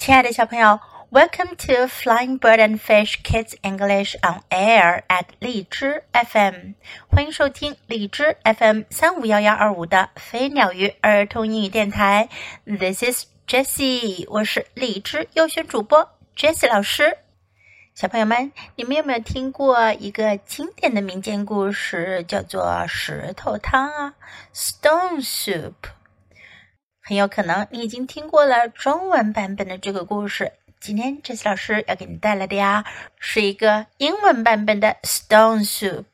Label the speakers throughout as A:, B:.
A: 亲爱的小朋友，Welcome to Flying Bird and Fish Kids English on Air at 荔枝 FM，欢迎收听荔枝 FM 三五幺幺二五的飞鸟鱼儿童英语电台。This is Jessie，我是荔枝优选主播 Jessie 老师。小朋友们，你们有没有听过一个经典的民间故事，叫做石头汤啊？Stone Soup。很有可能你已经听过了中文版本的这个故事。今天这次老师要给你带来的呀，是一个英文版本的 Stone Soup。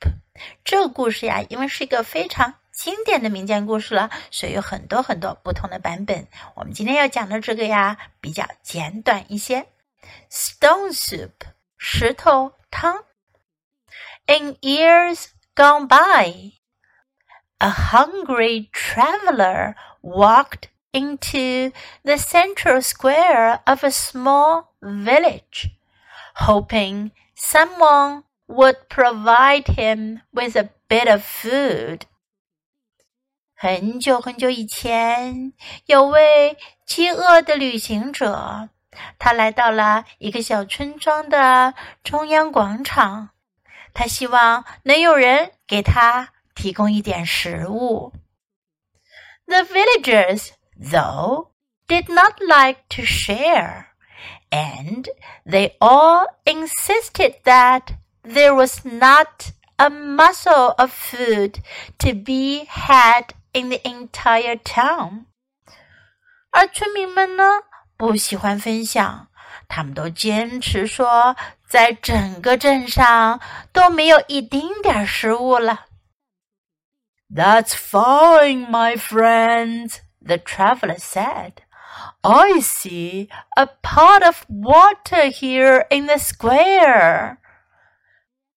A: 这个故事呀，因为是一个非常经典的民间故事了，所以有很多很多不同的版本。我们今天要讲的这个呀，比较简短一些。Stone Soup，石头汤。In years gone by, a hungry traveler walked into the central square of a small village, hoping someone would provide him with a bit of food. 很久很久以前，有位饥饿的旅行者，他来到了一个小村庄的中央广场。他希望能有人给他提供一点食物。The villagers though, did not like to share, and they all insisted that there was not a morsel of food to be had in the entire town. 而村民们呢，不喜欢分享，他们都坚持说，在整个镇上都没有一丁点儿食物了。That's fine, my friends, the traveler said. I see a pot of water here in the square.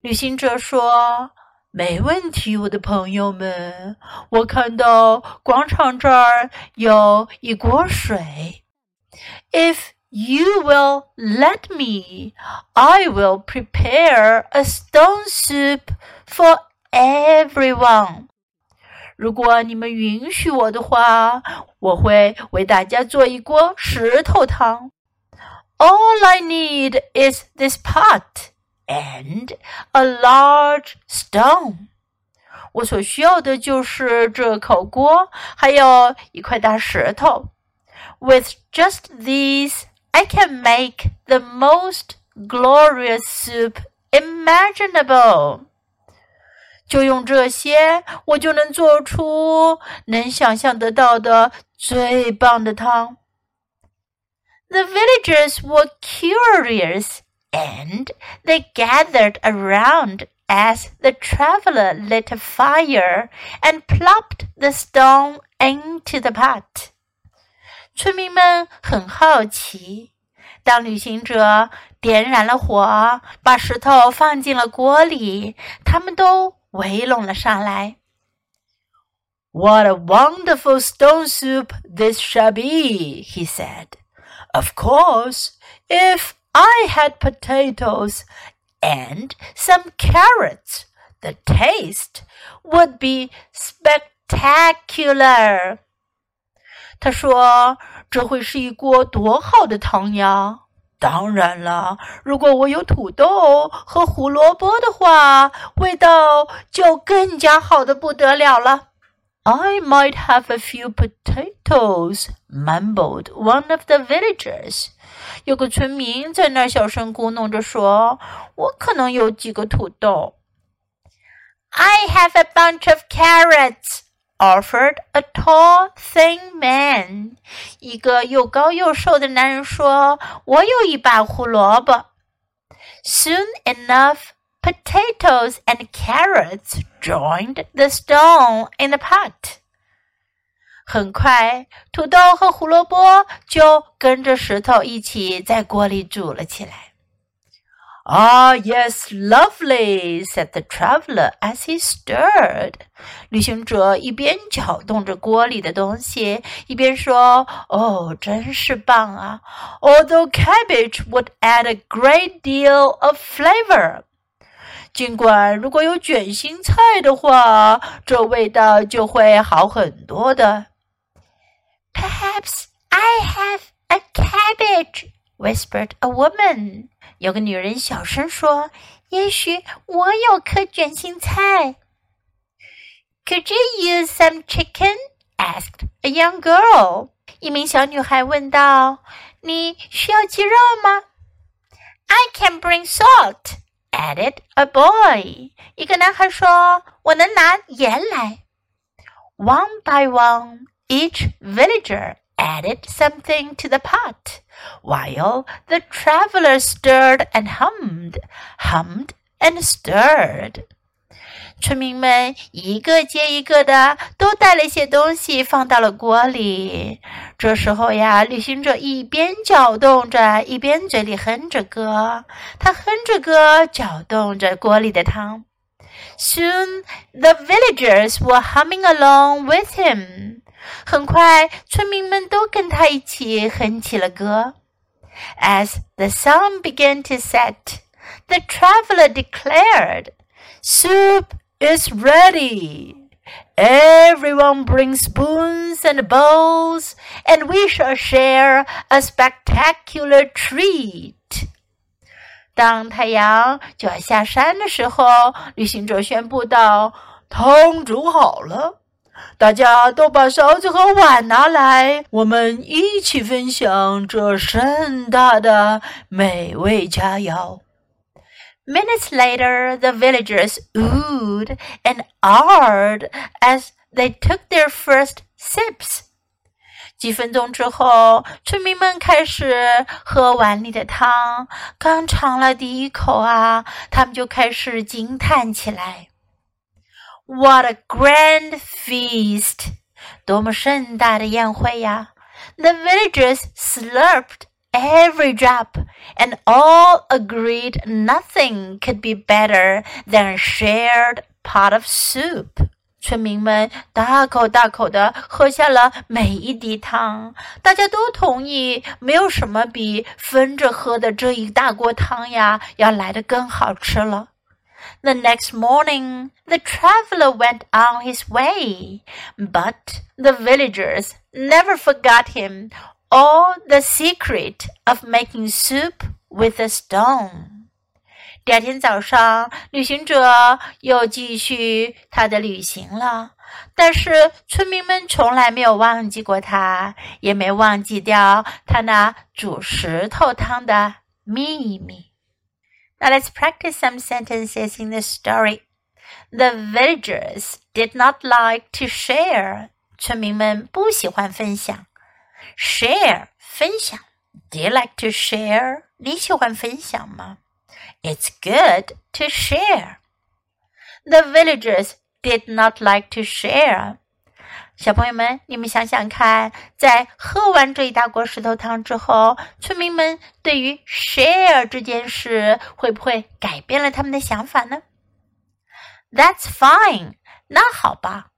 A: 旅行者说：“没问题，我的朋友们，我看到广场这儿有一锅水。If you will let me, I will prepare a stone soup for everyone.” ”如果你们允许我的话，我会为大家做一锅石头汤。All I need is this pot and a large stone。我所需要的就是这口锅，还有一块大石头。With just these, I can make the most glorious soup imaginable. 就用这些，我就能做出能想象得到的最棒的汤。The villagers were curious and they gathered around as the traveler lit a fire and plopped the stone into the pot. 村民们很好奇，当旅行者点燃了火，把石头放进了锅里，他们都 围拢了上来。What a wonderful stone soup this shall be, he said. Of course, if I had potatoes and some carrots, the taste would be spectacular. 他说：“这会是一锅多好的汤呀！” ！”当然了，如果我有土豆和胡萝卜的话，味道就更加好的不得了了。I might have a few potatoes, mumbled one of the villagers. 有个村民在那儿小声咕哝着说：“我可能有几个土豆。” I have a bunch of carrots, offered a tall, thin man. 一个又高又瘦的男人说：“我有一把胡萝卜。” Soon enough, potatoes and carrots joined the stone in the pot. 很快，土豆和胡萝卜就跟着石头一起在锅里煮了起来。 Ah, yes, lovely," said the traveler as he stirred. 旅行者一边搅动着锅里的东西，一边说：“哦，真是棒啊！Although cabbage would add a great deal of flavor. 尽管如果有卷心菜的话，这味道就会好很多的。Perhaps I have a cabbage whispered a woman. 有个女人小声说：“也许我有颗卷心菜。” Could you use some chicken? asked a young girl. 一名小女孩问道：“你需要鸡肉吗？” I can bring salt, added a boy. 一个男孩说：“我能拿盐来。” One by one, each villager added something to the pot, while the traveler stirred and hummed, hummed and stirred. 村民们一个接一个的都带了一些东西放到了锅里。这时候呀，旅行者一边搅动着，一边嘴里哼着歌。他哼着歌，搅动着锅里的汤。Soon the villagers were humming along with him. 很快，村民们都跟他一起哼起了歌。As the sun began to set, the traveler declared, "Soup is ready. Everyone bring spoons and bowls, and we shall share a spectacular treat. 当太阳就要下山的时候，旅行者宣布道：“汤煮好了， 大家都把勺子和碗拿来，我们一起分享这盛大的美味佳肴。” Minutes later, the villagers oohed and ahed as they took their first sips. 几分钟之后，村民们开始喝碗里的汤。刚尝了第一口啊，他们就开始惊叹起来 ：“What a grand feast！多么盛大的宴会呀！”The villagers slurped every drop, and all agreed nothing could be better than a shared pot of soup. 村民们大口大口地喝下了每一滴汤，大家都同意，没有什么比分着喝的这一大锅汤呀要来的更好吃了。 The next morning, the traveler went on his way, but the villagers never forgot him or the secret of making soup with a stone. 第二天早上，旅行者又继续他的旅行了。但是村民们从来没有忘记过他，也没忘记掉他那煮石头汤的秘密。 Now let's practice some sentences in the story. The villagers did not like to share. 村民们不喜欢分享。Share 分享。Do you like to share？你喜欢分享吗？It's good to share. The villagers did not like to share. 小朋友们，你们想想看，在喝完这一大锅石头汤之后，村民们对于 share 这件事会不会改变了他们的想法呢？That's fine. 那好吧。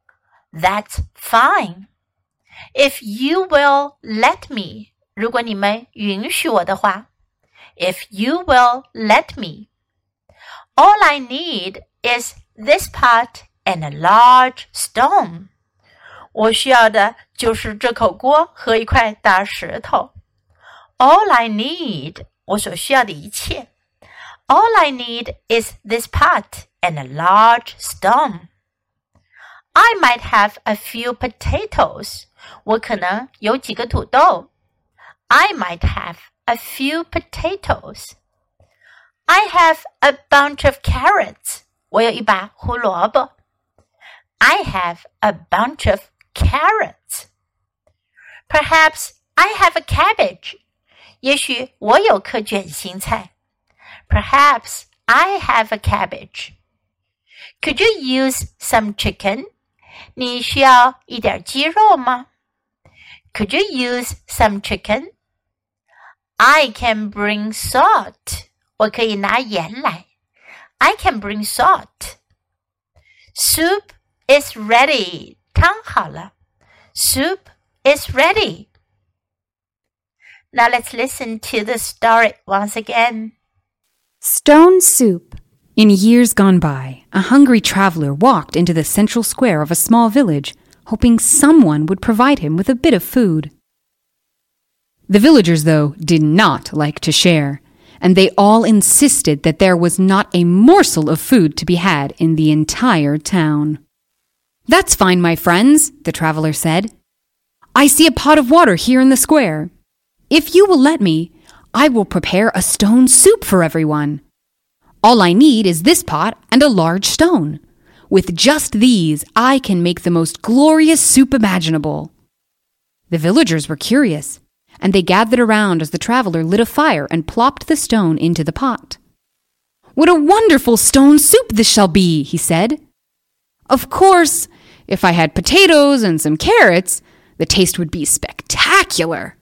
A: That's fine. If you will let me. 如果你们允许我的话。if you will let me. All I need is this pot and a large stone. 我需要的就是这口锅和一块大石头。All I need，我所需要的一切。All I need is this pot and a large stone. I might have a few potatoes. 我可能有几个土豆。I might have a few potatoes. I have a bunch of carrots. 我有一把胡萝卜。I have a bunch of carrots. Perhaps I have a cabbage. 也许我有颗卷心菜。Perhaps I have a cabbage. Could you use some chicken? 你需要一点鸡肉吗？Could you use some chicken? I can bring salt. 我可以拿盐来。I can bring salt. Soup is ready. 汤好了。Soup is ready. Now let's listen to the story once again.
B: Stone Soup. In years gone by, a hungry traveler walked into the central square of a small village, hoping someone would provide him with a bit of food. The villagers, though, did not like to share, and they all insisted that there was not a morsel of food to be had in the entire town. That's fine, my friends, the traveler said. I see a pot of water here in the square. If you will let me, I will prepare a stone soup for everyone. All I need is this pot and a large stone. With just these, I can make the most glorious soup imaginable. The villagers were curious, and they gathered around as the traveler lit a fire and plopped the stone into the pot. What a wonderful stone soup this shall be, he said. Of course, if I had potatoes and some carrots, the taste would be spectacular.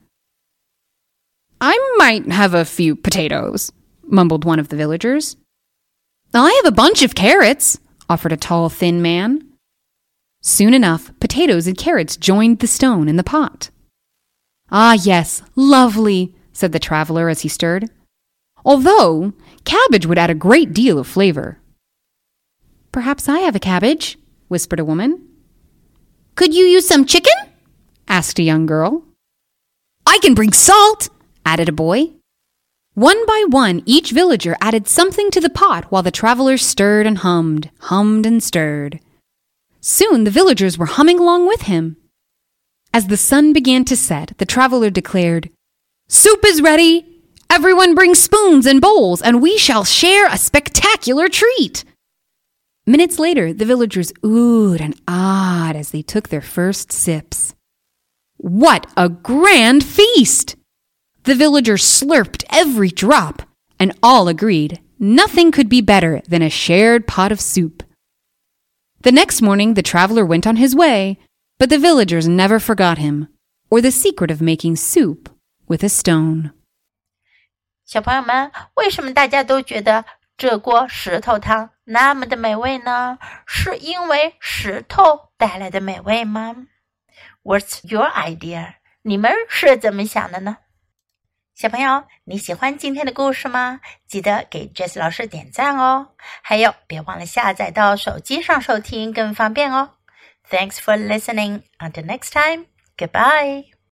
B: I might have a few potatoes, mumbled one of the villagers. I have a bunch of carrots, offered a tall, thin man. Soon enough, potatoes and carrots joined the stone in the pot. Ah, yes, lovely, said the traveler as he stirred. Although cabbage would add a great deal of flavor. Perhaps I have a cabbage, whispered a woman. Could you use some chicken? asked a young girl. I can bring salt, added a boy. One by one, each villager added something to the pot while the travelers stirred and hummed, hummed and stirred. Soon the villagers were humming along with him. As the sun began to set, the traveler declared, Soup is ready! Everyone bring spoons and bowls, and we shall share a spectacular treat! Minutes later, the villagers oohed and ahed as they took their first sips. What a grand feast! The villagers slurped every drop, and all agreed nothing could be better than a shared pot of soup. The next morning, the traveler went on his way, but the villagers never forgot him, or the secret of making soup with a stone.
A: 小朋友们，为什么大家都觉得 这锅石头汤那么的美味呢？是因为石头带来的美味吗？What's your idea？你们是怎么想的呢？小朋友，你喜欢今天的故事吗？记得给 Jess 老师点赞哦！还有，别忘了下载到手机上收听，更方便哦。Thanks for listening. Until next time, goodbye.